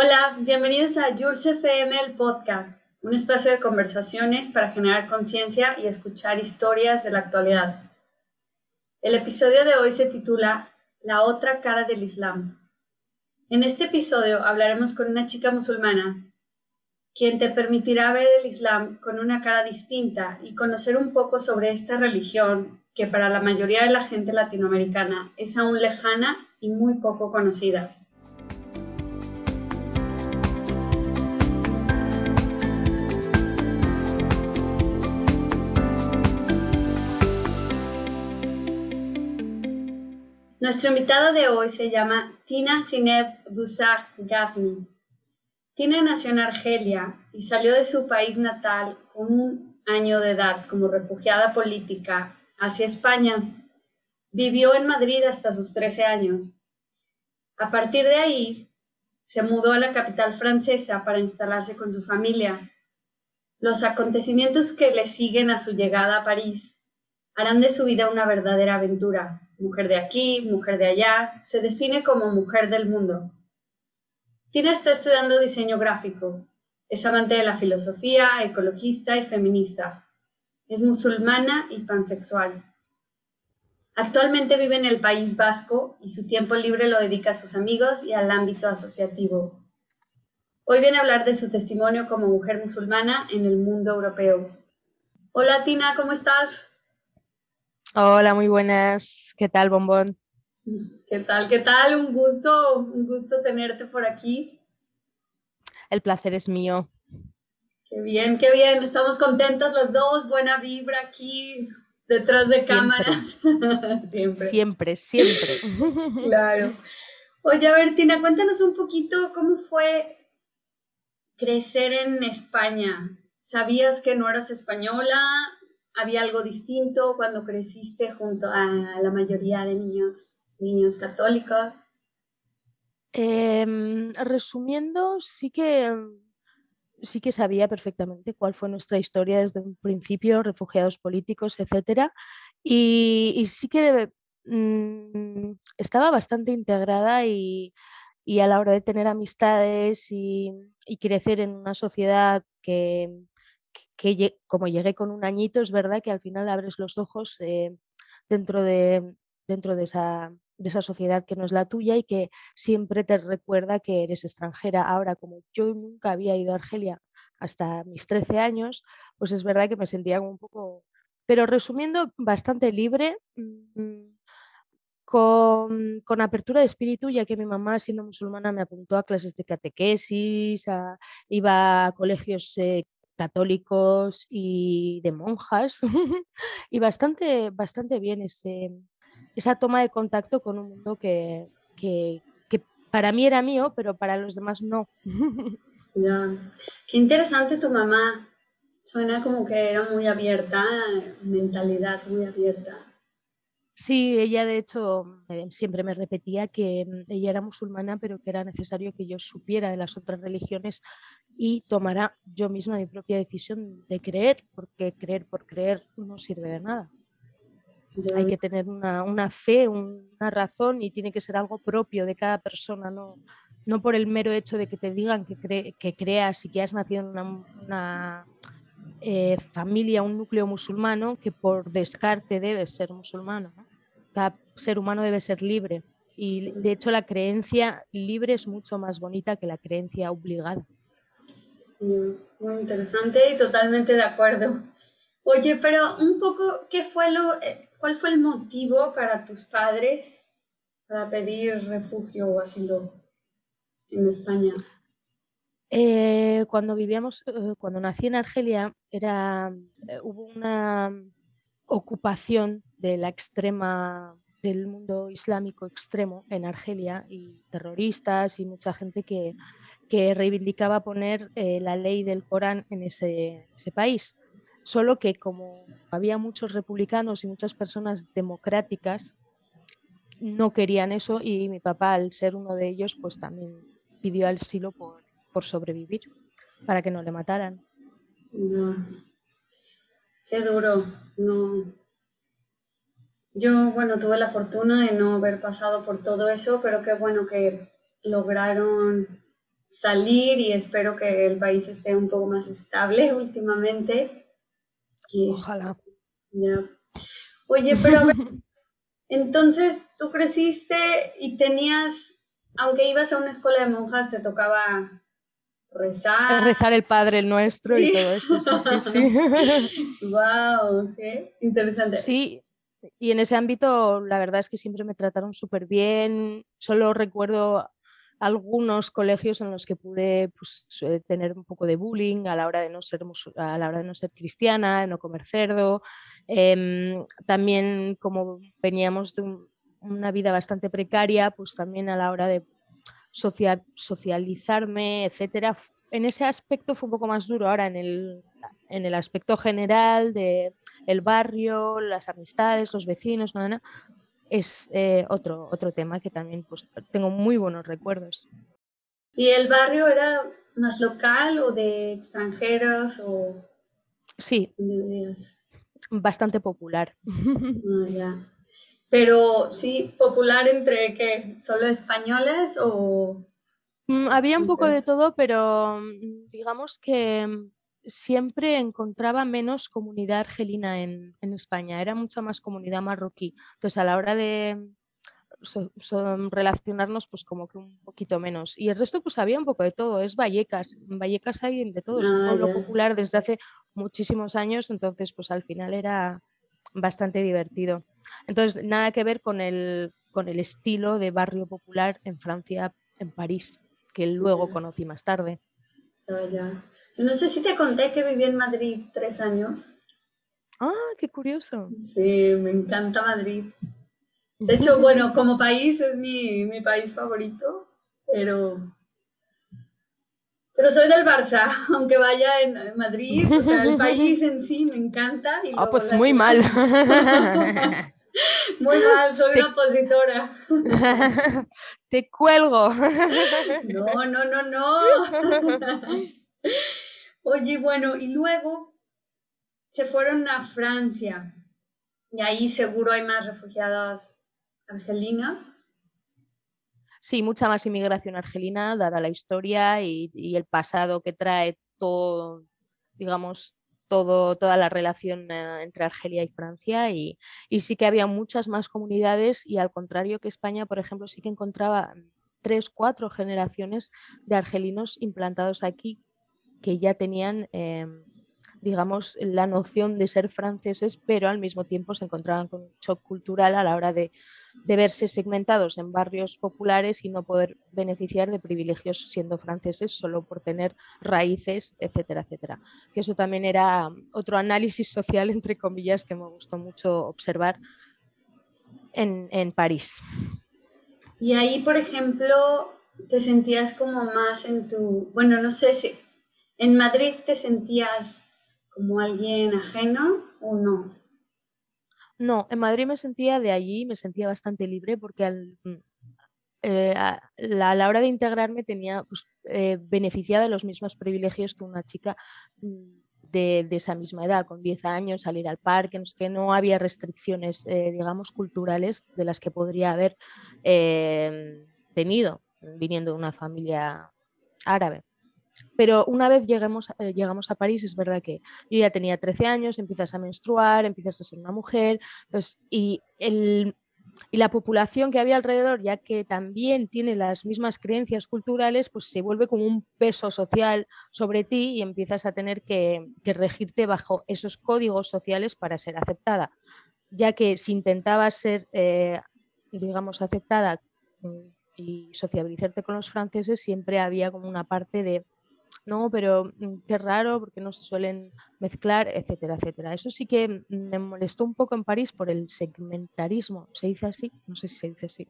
Hola, bienvenidos a Jules FM, el podcast, un espacio de conversaciones para generar conciencia y escuchar historias de la actualidad. El episodio de hoy se titula La otra cara del Islam. En este episodio hablaremos con una chica musulmana, quien te permitirá ver el Islam con una cara distinta y conocer un poco sobre esta religión que para la mayoría de la gente latinoamericana es aún lejana y muy poco conocida. Nuestro invitado de hoy se llama Tina Sineb Busak Ghazni. Tina nació en Argelia y salió de su país natal con un año de edad como refugiada política hacia España. Vivió en Madrid hasta sus 13 años. A partir de ahí, se mudó a la capital francesa para instalarse con su familia. Los acontecimientos que le siguen a su llegada a París harán de su vida una verdadera aventura mujer de aquí, mujer de allá, se define como mujer del mundo. Tina está estudiando diseño gráfico, es amante de la filosofía, ecologista y feminista. Es musulmana y pansexual. Actualmente vive en el País Vasco y su tiempo libre lo dedica a sus amigos y al ámbito asociativo. Hoy viene a hablar de su testimonio como mujer musulmana en el mundo europeo. Hola Tina, ¿cómo estás? Hola, muy buenas. ¿Qué tal, Bombón? ¿Qué tal? ¿Qué tal? Un gusto, un gusto tenerte por aquí. El placer es mío. Qué bien, qué bien. Estamos contentas los dos. Buena vibra aquí detrás de cámaras. siempre. Siempre, siempre. claro. Oye, a ver, Tina, cuéntanos un poquito cómo fue crecer en España. ¿Sabías que no eras española? Había algo distinto cuando creciste junto a la mayoría de niños, niños católicos? Em, resumiendo, sí que, sí que sabía perfectamente cuál fue nuestra historia desde un principio, refugiados políticos, etc. Y, sí que mm, estaba bastante integrada y, a la hora de tener amistades y crecer en una sociedad que, que como llegué con un añito, es verdad que al final abres los ojos eh, dentro, de, dentro de, esa, de esa sociedad que no es la tuya y que siempre te recuerda que eres extranjera. Ahora, como yo nunca había ido a Argelia hasta mis 13 años, pues es verdad que me sentía un poco, pero resumiendo, bastante libre. Mm, con, con, apertura de espíritu, ya que mi mamá, siendo musulmana, me apuntó a clases de catequesis, iba a colegios eh, católicos y de monjas y bastante, bastante bien ese, esa toma de contacto con un mundo que, que, para mí era mío, pero para los demás no. Qué interesante tu mamá. Suena como que era muy abierta, mentalidad muy abierta. Sí, ella de hecho siempre me repetía que mm, ella era musulmana, pero que era necesario que yo supiera de las otras religiones y tomará yo misma mi propia decisión de creer, porque creer por creer no sirve de nada. Hay que tener una, fe, una razón y tiene que ser algo propio de cada persona, no, no por el mero hecho de que te digan que, que creas y que has nacido en una, eh, familia, un núcleo musulmano, que por descarte debes ser musulmano. Cada ser humano debe ser libre y de hecho la creencia libre es mucho más bonita que la creencia obligada. Muy interesante y totalmente de acuerdo. Oye, pero un poco, ¿qué fue lo, eh, ¿cuál fue el motivo para tus padres para pedir refugio o asilo en España? Eh, cuando vivíamos, eh, cuando nací en Argelia, era, hubo una ocupación de la extrema del mundo islámico extremo en Argelia y terroristas y mucha gente que, que reivindicaba poner eh, la ley del Corán en ese, país. Solo que como había muchos republicanos y muchas personas democráticas, no querían eso y mi papá, al ser uno de ellos, pues también pidió asilo por, por sobrevivir, para que no le mataran. Qué duro. No. Yo, bueno, tuve la fortuna de no haber pasado por todo eso, pero qué bueno que lograron salir y espero que el país esté un poco más estable últimamente. Ojalá. Oye, pero entonces tú creciste y tenías, aunque ibas a una escuela de monjas, te tocaba rezar. Rezar el Padre el Nuestro y todo eso, sí, sí, sí. wow, qué interesante. Sí, y en ese ámbito la verdad es que siempre me trataron súper bien. Solo recuerdo algunos colegios en los que pude pues, tener un poco de bullying a la hora de no ser, a la hora de no ser cristiana, de no comer cerdo. Em, también como veníamos de una vida bastante precaria, pues también a la hora de socializarme, etcétera. En ese aspecto fue un poco más duro. Ahora en el, en el aspecto general de el barrio, las amistades, los vecinos, es eh, otro, otro tema que también pues, tengo muy buenos recuerdos. ¿Y el barrio era más local o de extranjeros? O... Sí, bastante popular. Ah, Pero sí, popular entre qué, solo españoles o... Mm, había un poco de todo, pero mm, digamos que mm, siempre encontraba menos comunidad argelina en, España, era mucha más comunidad marroquí. Entonces a la hora de relacionarnos pues como que un poquito menos. Y el resto pues había un poco de todo, es Vallecas, en Vallecas hay de todo, es un ah, pueblo popular desde hace muchísimos años, entonces pues al final era bastante divertido. Entonces nada que ver con el, con el estilo de barrio popular en Francia, en París, que luego conocí más tarde. Ah, no sé si te conté que viví en Madrid tres años. Ah, qué curioso. Sí, me encanta Madrid. De hecho, bueno, como país es mi, mi país favorito, pero, pero soy del Barça, aunque vaya en Madrid, o sea, el país en sí me encanta. ah, pues muy mal. Muy mal, soy una opositora. Te cuelgo. No, no, no, no. Oye, bueno, y luego se fueron a Francia y ahí seguro hay más refugiados argelinos. Sí, mucha más inmigración argelina, dada la historia y, el pasado que trae todo, digamos, todo, toda la relación eh, entre Argelia y Francia y, sí que había muchas más comunidades y al contrario que España, por ejemplo, sí que encontraba tres, cuatro generaciones de argelinos implantados aquí que ya tenían, em, digamos, la noción de ser franceses, pero al mismo tiempo se encontraban con un shock cultural a la hora de, verse segmentados en barrios populares y no poder beneficiar de privilegios siendo franceses solo por tener raíces, etcétera, etcétera. Que eso también era otro análisis social, entre comillas, que me gustó mucho observar en, en París. Y ahí, por ejemplo, te sentías como más en tu, bueno, no sé si ¿En Madrid te sentías como alguien ajeno o no? No, en Madrid me sentía de allí, me sentía bastante libre porque mm, eh, a, la, hora de integrarme tenía pues, eh, beneficiada de los mismos privilegios que una chica mm, de, esa misma edad, con 10 años, salir al parque, no, que no había restricciones, eh, digamos, culturales de las que podría haber tenido viniendo de una familia árabe. Pero una vez lleguemos, eh, llegamos a París, es verdad que yo ya tenía 13 años, empiezas a menstruar, empiezas a ser una mujer, y, y la población que había alrededor, ya que también tiene las mismas creencias culturales, pues se vuelve como un peso social sobre ti y empiezas a tener que, regirte bajo esos códigos sociales para ser aceptada. Ya que si intentabas ser, eh, digamos, aceptada mm, y sociabilizarte con los franceses, siempre había como una parte de no, pero mm, qué raro porque no se suelen mezclar, etcétera, etcétera. Eso sí que me molestó un poco en París por el segmentarismo. ¿Se dice así? No sé si se dice así.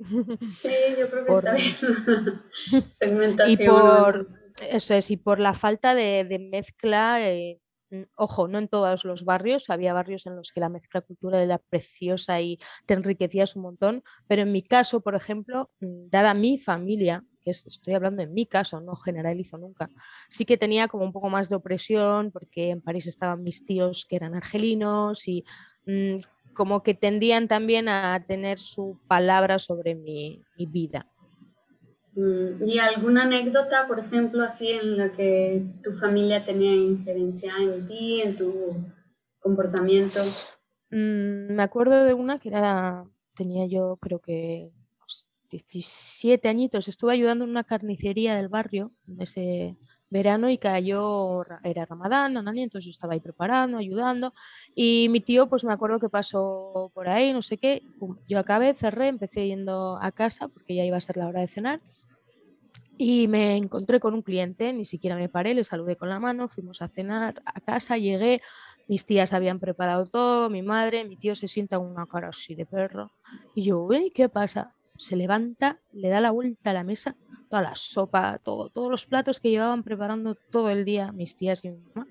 Sí, yo creo que está bien. Segmentación. Y por, eso es, y por la falta de, mezcla, eh, mm, ojo, no en todos los barrios, había barrios en los que la mezcla cultural era preciosa y te enriquecías un montón, pero en mi caso, por ejemplo, mm, dada mi familia, estoy hablando en mi caso, no generalizo nunca, sí que tenía como un poco más de opresión porque en París estaban mis tíos que eran argelinos y mm, como que tendían también a tener su palabra sobre mi, vida. Mm, ¿Y alguna anécdota, por ejemplo, así en la que tu familia tenía injerencia en ti, en tu comportamiento? Mm, me acuerdo de una que era, tenía yo creo que 17 añitos, estuve ayudando en una carnicería del barrio ese verano y cayó, era Ramadán, entonces yo estaba ahí preparando, ayudando y mi tío pues me acuerdo que pasó por ahí, no sé qué, yo acabé, cerré, empecé yendo a casa porque ya iba a ser la hora de cenar y me encontré con un cliente, ni siquiera me paré, le saludé con la mano, fuimos a cenar a casa, llegué, mis tías habían preparado todo, mi madre, mi tío se sienta una cara así de perro. Y yo, uy, ¿qué pasa? Se levanta, le da la vuelta a la mesa, toda la sopa, todo, todos los platos que llevaban preparando todo el día mis tías y mi mamá,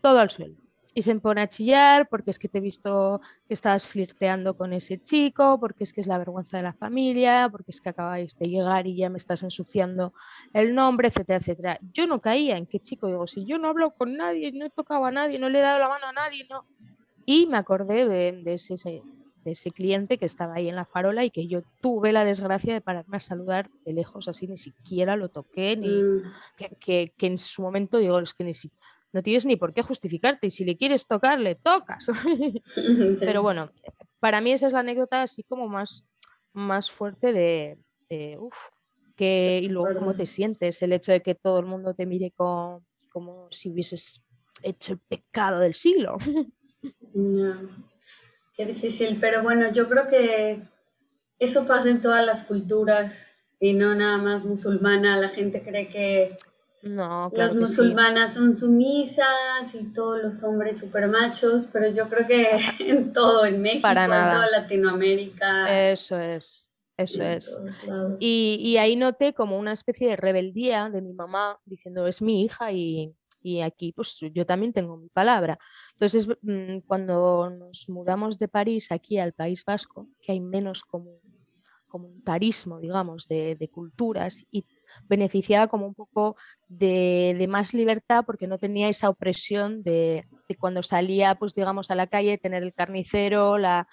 todo al suelo y se pone a chillar porque es que te he visto que estabas flirteando con ese chico, porque es que es la vergüenza de la familia, porque es que acabáis de llegar y ya me estás ensuciando el nombre, etcétera, etcétera. Yo no caía en qué chico, digo, si yo no hablo con nadie, no he tocado a nadie, no le he dado la mano a nadie, no. Y me acordé de, ese, de ese cliente que estaba ahí en la farola y que yo tuve la desgracia de pararme a saludar de lejos, así ni siquiera lo toqué, ni mm. que, que, en su momento digo, es que ni siquiera no tienes ni por qué justificarte y si le quieres tocar, le tocas. Pero bueno, para mí esa es la anécdota así como más, más fuerte de, uff, que, y luego cómo te sientes, el hecho de que todo el mundo te mire como, como si hubieses hecho el pecado del siglo. Qué difícil, pero bueno, yo creo que eso pasa en todas las culturas y no nada más musulmana. La gente cree que no, Las musulmanas son sumisas y todos los hombres super machos, pero yo creo que en todo, en México, en toda Latinoamérica. Eso es, eso es. Y, y, ahí noté como una especie de rebeldía de mi mamá diciendo, es mi hija y, y aquí pues yo también tengo mi palabra. Entonces, mm, cuando nos mudamos de París aquí al País Vasco, que hay menos comunitarismo, digamos, de, culturas y beneficiaba como un poco de, más libertad porque no tenía esa opresión de, cuando salía, pues digamos, a la calle, tener el carnicero, la,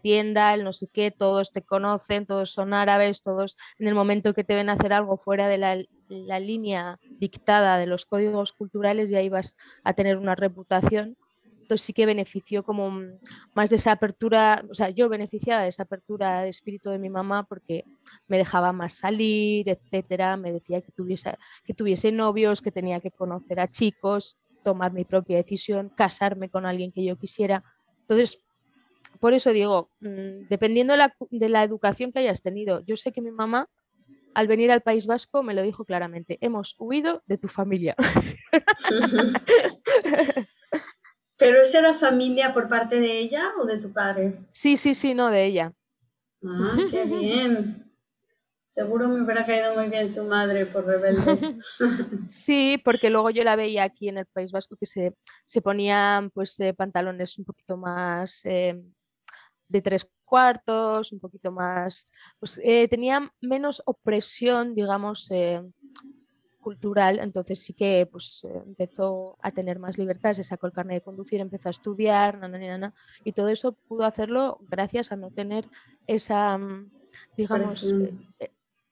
tienda, el no sé qué, todos te conocen, todos son árabes, todos en el momento que te ven hacer algo fuera de la línea dictada de los códigos culturales ya ibas a tener una reputación sí que benefició como más de esa apertura, o sea, yo beneficiaba de esa apertura de espíritu de mi mamá porque me dejaba más salir, etcétera, me decía que tuviese, que tuviese novios, que tenía que conocer a chicos, tomar mi propia decisión, casarme con alguien que yo quisiera. Entonces, por eso digo, mm, dependiendo de la, de la educación que hayas tenido, yo sé que mi mamá al venir al País Vasco me lo dijo claramente, hemos huido de tu familia. ¿Pero esa era familia por parte de ella o de tu padre? Sí, sí, sí, no, de ella. Ah, qué bien. Seguro me hubiera caído muy bien tu madre por rebelde. Sí, porque luego yo la veía aquí en el País Vasco que se, se ponían pues pantalones un poquito más eh, de tres cuartos, un poquito más, pues eh, tenían menos opresión, digamos, eh, cultural, entonces sí que pues, empezó a tener más libertad, se sacó el carnet de conducir, empezó a estudiar, y todo eso pudo hacerlo gracias a no tener esa, mm, digamos,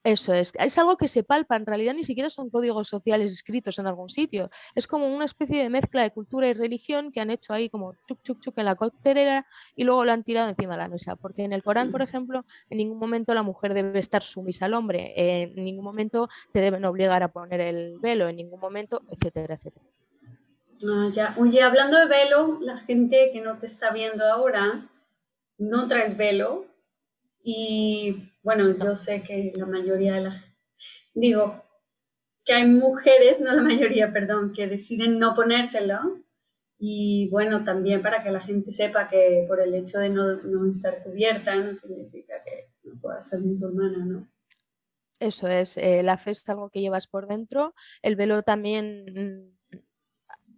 eso es, es algo que se palpa, en realidad ni siquiera son códigos sociales escritos en algún sitio, es como una especie de mezcla de cultura y religión que han hecho ahí como chuc chuc chuc en la coctelera y luego lo han tirado encima de la mesa, porque en el Corán, por ejemplo, en ningún momento la mujer debe estar sumisa al hombre, en ningún momento te deben obligar a poner el velo, en ningún momento, etcétera, etcétera. Ah, ya. Oye, hablando de velo, la gente que no te está viendo ahora, no traes velo y bueno, yo sé que la mayoría de las, digo, que hay mujeres, no la mayoría, perdón, que deciden no ponérselo. Y bueno, también para que la gente sepa que por el hecho de no, no estar cubierta no significa que no pueda ser musulmana, ¿no? Eso es, eh, la fe es algo que llevas por dentro. El velo también mm,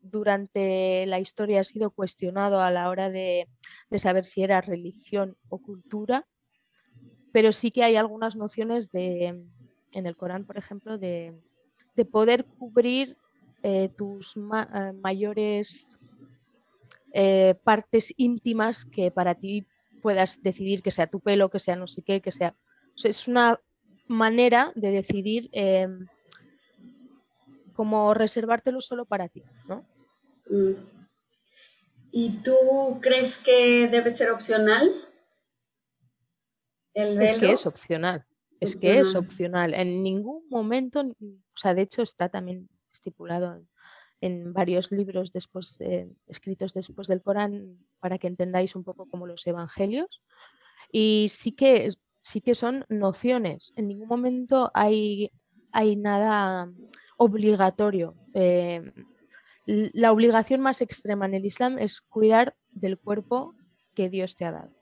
durante la historia ha sido cuestionado a la hora de, de saber si era religión o cultura pero sí que hay algunas nociones de, en el Corán, por ejemplo, de, poder cubrir eh, tus eh, mayores eh, partes íntimas que para ti puedas decidir que sea tu pelo, que sea no sé qué, que sea... es una manera de decidir cómo reservártelo solo para ti, ¿no? Mm. ¿Y tú crees que debe ser opcional? Es que es opcional. Es que es opcional. En ningún momento, o sea, de hecho está también estipulado en, varios libros después, eh, escritos después del Corán para que entendáis un poco como los evangelios. Y sí que, sí que son nociones. En ningún momento hay, hay nada obligatorio. Eh, la obligación más extrema en el Islam es cuidar del cuerpo que Dios te ha dado.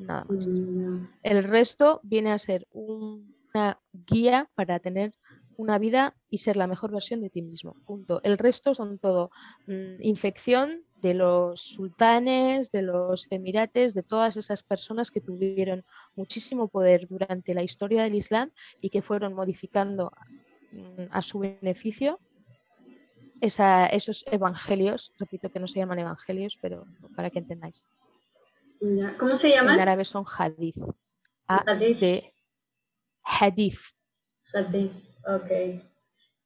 Nada más. Mm, el resto viene a ser una guía para tener una vida y ser la mejor versión de ti mismo. Punto. El resto son todo mm, infección de los sultanes, de los emirates, de todas esas personas que tuvieron muchísimo poder durante la historia del Islam y que fueron modificando mm, a su beneficio esos evangelios, repito que no se llaman evangelios, pero para que entendáis. ¿Cómo se llaman? En árabe son hadith. de hadith. Hadith, ok.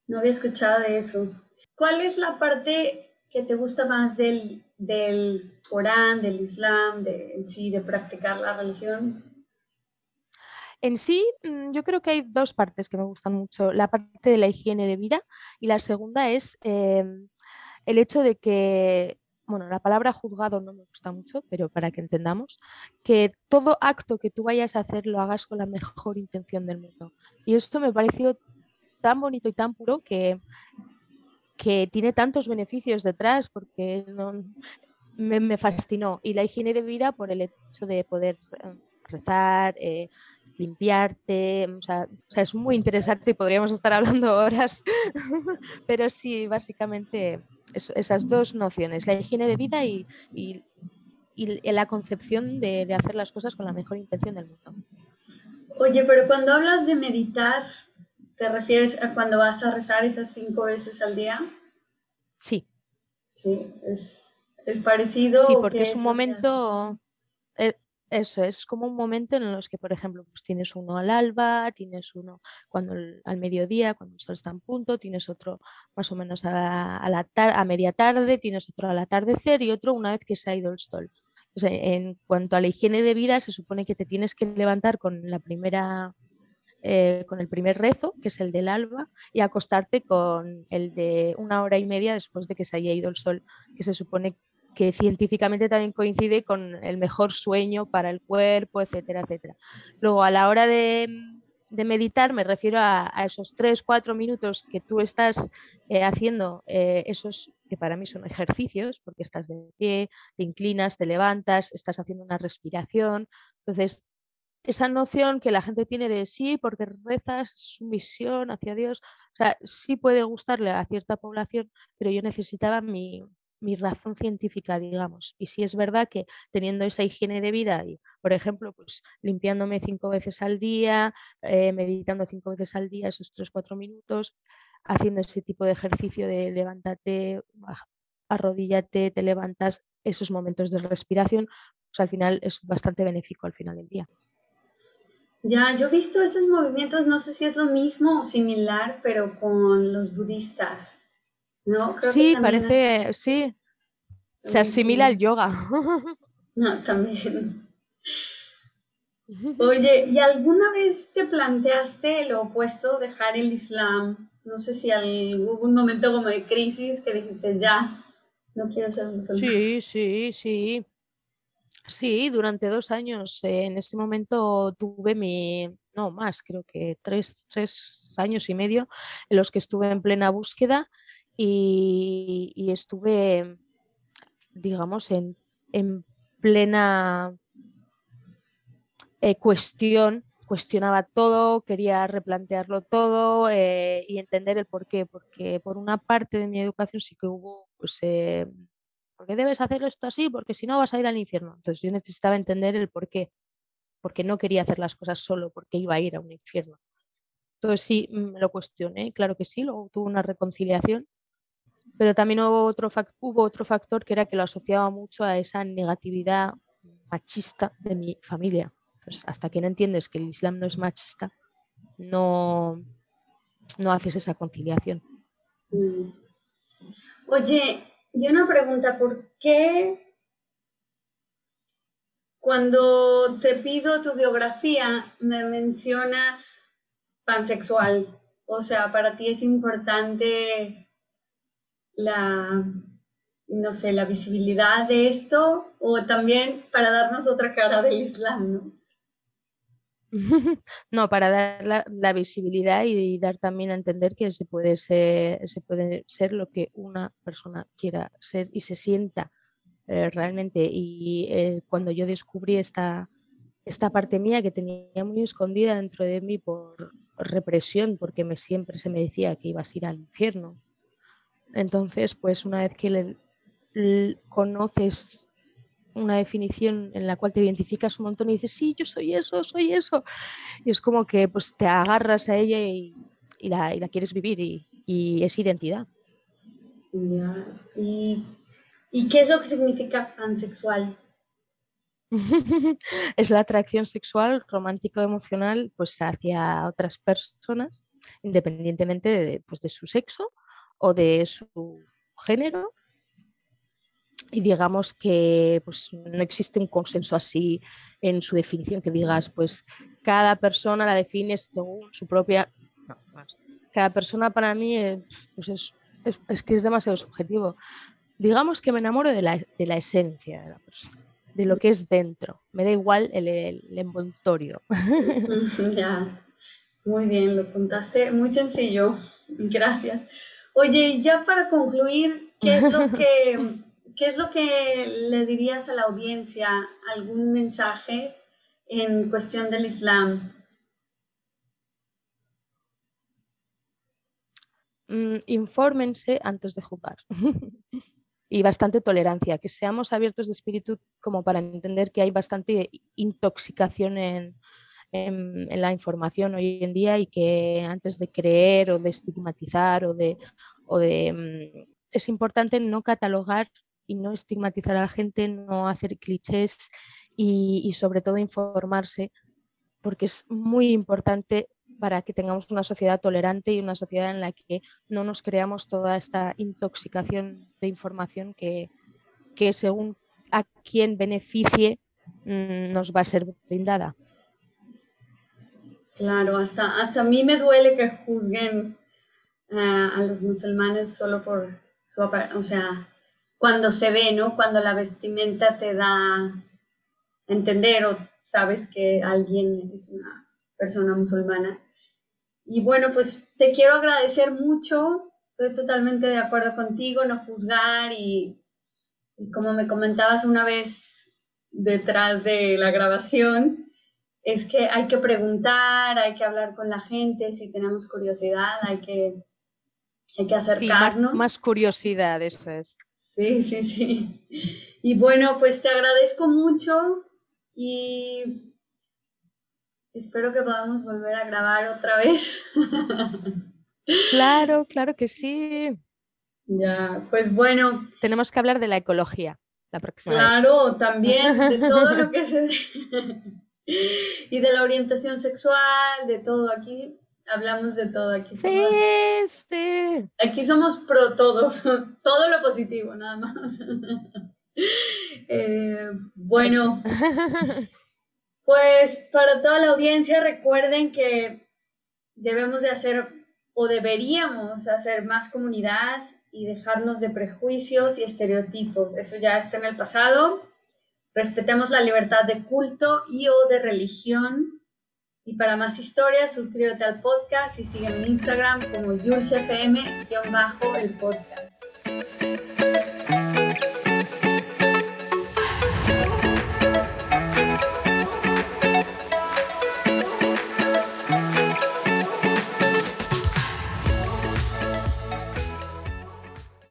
No había escuchado de eso. ¿Cuál es la parte que te gusta más del, del Corán, del Islam, de, sí, de practicar la religión? En sí, mm, yo creo que hay dos partes que me gustan mucho. La parte de la higiene de vida y la segunda es em, el hecho de que, bueno, la palabra juzgado no me gusta mucho, pero para que entendamos, que todo acto que tú vayas a hacer lo hagas con la mejor intención del mundo. Y esto me pareció tan bonito y tan puro que, que tiene tantos beneficios detrás porque me, fascinó. Y la higiene de vida por el hecho de poder eh, rezar, eh, limpiarte, o sea, es muy interesante y podríamos estar hablando horas, pero sí, básicamente esas dos nociones, la higiene de vida y, la concepción de, hacer las cosas con la mejor intención del mundo. Oye, pero cuando hablas de meditar, ¿te refieres a cuando vas a rezar esas cinco veces al día? Sí. Sí, es, parecido. Sí, porque es un momento, eso es como un momento en los que, por ejemplo, pues tienes uno al alba, tienes uno cuando al mediodía, cuando el sol está en punto, tienes otro más o menos a, la a media tarde, tienes otro al atardecer y otro una vez que se ha ido el sol. en cuanto a la higiene de vida, se supone que te tienes que levantar con la primera eh, con el primer rezo, que es el del alba, y acostarte con el de una hora y media después de que se haya ido el sol, que se supone que científicamente también coincide con el mejor sueño para el cuerpo, etcétera, etcétera. Luego, a la hora de, meditar, me refiero a, esos tres, cuatro minutos que tú estás eh, haciendo eh, esos que para mí son ejercicios, porque estás de pie, te inclinas, te levantas, estás haciendo una respiración. Entonces, esa noción que la gente tiene de sí, porque rezas, su misión hacia Dios, o sea, sí puede gustarle a cierta población, pero yo necesitaba mi, mi razón científica, digamos. Y si es verdad que teniendo esa higiene de vida y, por ejemplo, pues limpiándome cinco veces al día, eh, meditando cinco veces al día, esos tres, cuatro minutos, haciendo ese tipo de ejercicio de levántate, arrodíllate, te levantas, esos momentos de respiración, pues al final es bastante benéfico al final del día. Ya, yo he visto esos movimientos, no sé si es lo mismo o similar, pero con los budistas ¿no? sí, parece, sí. Se asimila al yoga. No, también. Oye, ¿y alguna vez te planteaste lo opuesto, dejar el Islam? No sé si hubo un momento como de crisis que dijiste, ya, no quiero ser musulmán. Sí, sí, sí. Sí, durante dos años. Eh, en ese momento tuve mi, no más, creo que tres, tres años y medio en los que estuve en plena búsqueda y, estuve, digamos, en, plena eh, cuestión, cuestionaba todo, quería replantearlo todo eh, y entender el por qué, porque por una parte de mi educación sí que hubo, pues, eh, ¿por qué debes hacer esto así? Porque si no vas a ir al infierno. Entonces yo necesitaba entender el por qué, porque no quería hacer las cosas solo porque iba a ir a un infierno. Entonces sí, me lo cuestioné, claro que sí, luego tuve una reconciliación pero también hubo otro, hubo otro factor que era que lo asociaba mucho a esa negatividad machista de mi familia. hasta que no entiendes que el Islam no es machista, no, no haces esa conciliación. Mm. Oye, y una pregunta, ¿por qué cuando te pido tu biografía me mencionas pansexual? O sea, para ti es importante la, no sé, la visibilidad de esto o también para darnos otra cara del Islam, ¿no? No, para dar la, visibilidad y, dar también a entender que se puede, ser, se puede ser lo que una persona quiera ser y se sienta eh, realmente. Y eh, cuando yo descubrí esta, esta parte mía que tenía muy escondida dentro de mí por represión, porque me, siempre se me decía que ibas a ir al infierno. Entonces, pues una vez que le, conoces una definición en la cual te identificas un montón y dices, sí, yo soy eso, soy eso. Y es como que pues, te agarras a ella y, la, quieres vivir y, es identidad. ¿Y, ¿Y, qué es lo que significa pansexual? es la atracción sexual romántico-emocional pues, hacia otras personas, independientemente de, pues, de su sexo o de su género y digamos que pues, no existe un consenso así en su definición, que digas, pues cada persona la define según su propia... cada persona para mí pues es, es, que es demasiado subjetivo. Digamos que me enamoro de la, de la, esencia de la persona, de lo que es dentro. Me da igual el, el, envoltorio. Ya, muy bien, lo contaste muy sencillo. Gracias. Oye, y ya para concluir, ¿qué es lo que ¿qué es lo que le dirías a la audiencia? ¿Algún mensaje en cuestión del Islam? Mm, infórmense antes de juzgar. y bastante tolerancia, que seamos abiertos de espíritu como para entender que hay bastante intoxicación en, la información hoy en día y que antes de creer o de estigmatizar o de, o de mm, es importante no catalogar y no estigmatizar a la gente, no hacer clichés y, sobre todo informarse, porque es muy importante para que tengamos una sociedad tolerante y una sociedad en la que no nos creamos toda esta intoxicación de información que, según a quien beneficie mm, nos va a ser brindada. Claro, hasta, hasta a mí me duele que juzguen eh, a los musulmanes solo por su, o sea, cuando se ve, ¿no? Cuando la vestimenta te da entender o sabes que alguien es una persona musulmana. Y bueno, pues te quiero agradecer mucho. Estoy totalmente de acuerdo contigo, no juzgar y, como me comentabas una vez detrás de la grabación, es que hay que preguntar, hay que hablar con la gente, si tenemos curiosidad, hay que, hay que acercarnos. más curiosidad, eso es. Sí, sí, sí. Y bueno, pues te agradezco mucho y espero que podamos volver a grabar otra vez. Claro, claro que sí. Ya, pues bueno. Tenemos que hablar de la ecología la próxima Claro, también de todo lo que se... y de la orientación sexual, de todo aquí hablamos de todo aquí. Somos, sí, Aquí somos pro todo, todo lo positivo, nada más. Eh, bueno, pues para toda la audiencia recuerden que debemos de hacer o deberíamos hacer más comunidad y dejarnos de prejuicios y estereotipos. Eso ya está en el pasado. Respetemos la libertad de culto y o de religión y para más historias, suscríbete al podcast y sígueme en Instagram como YulceFM-el podcast.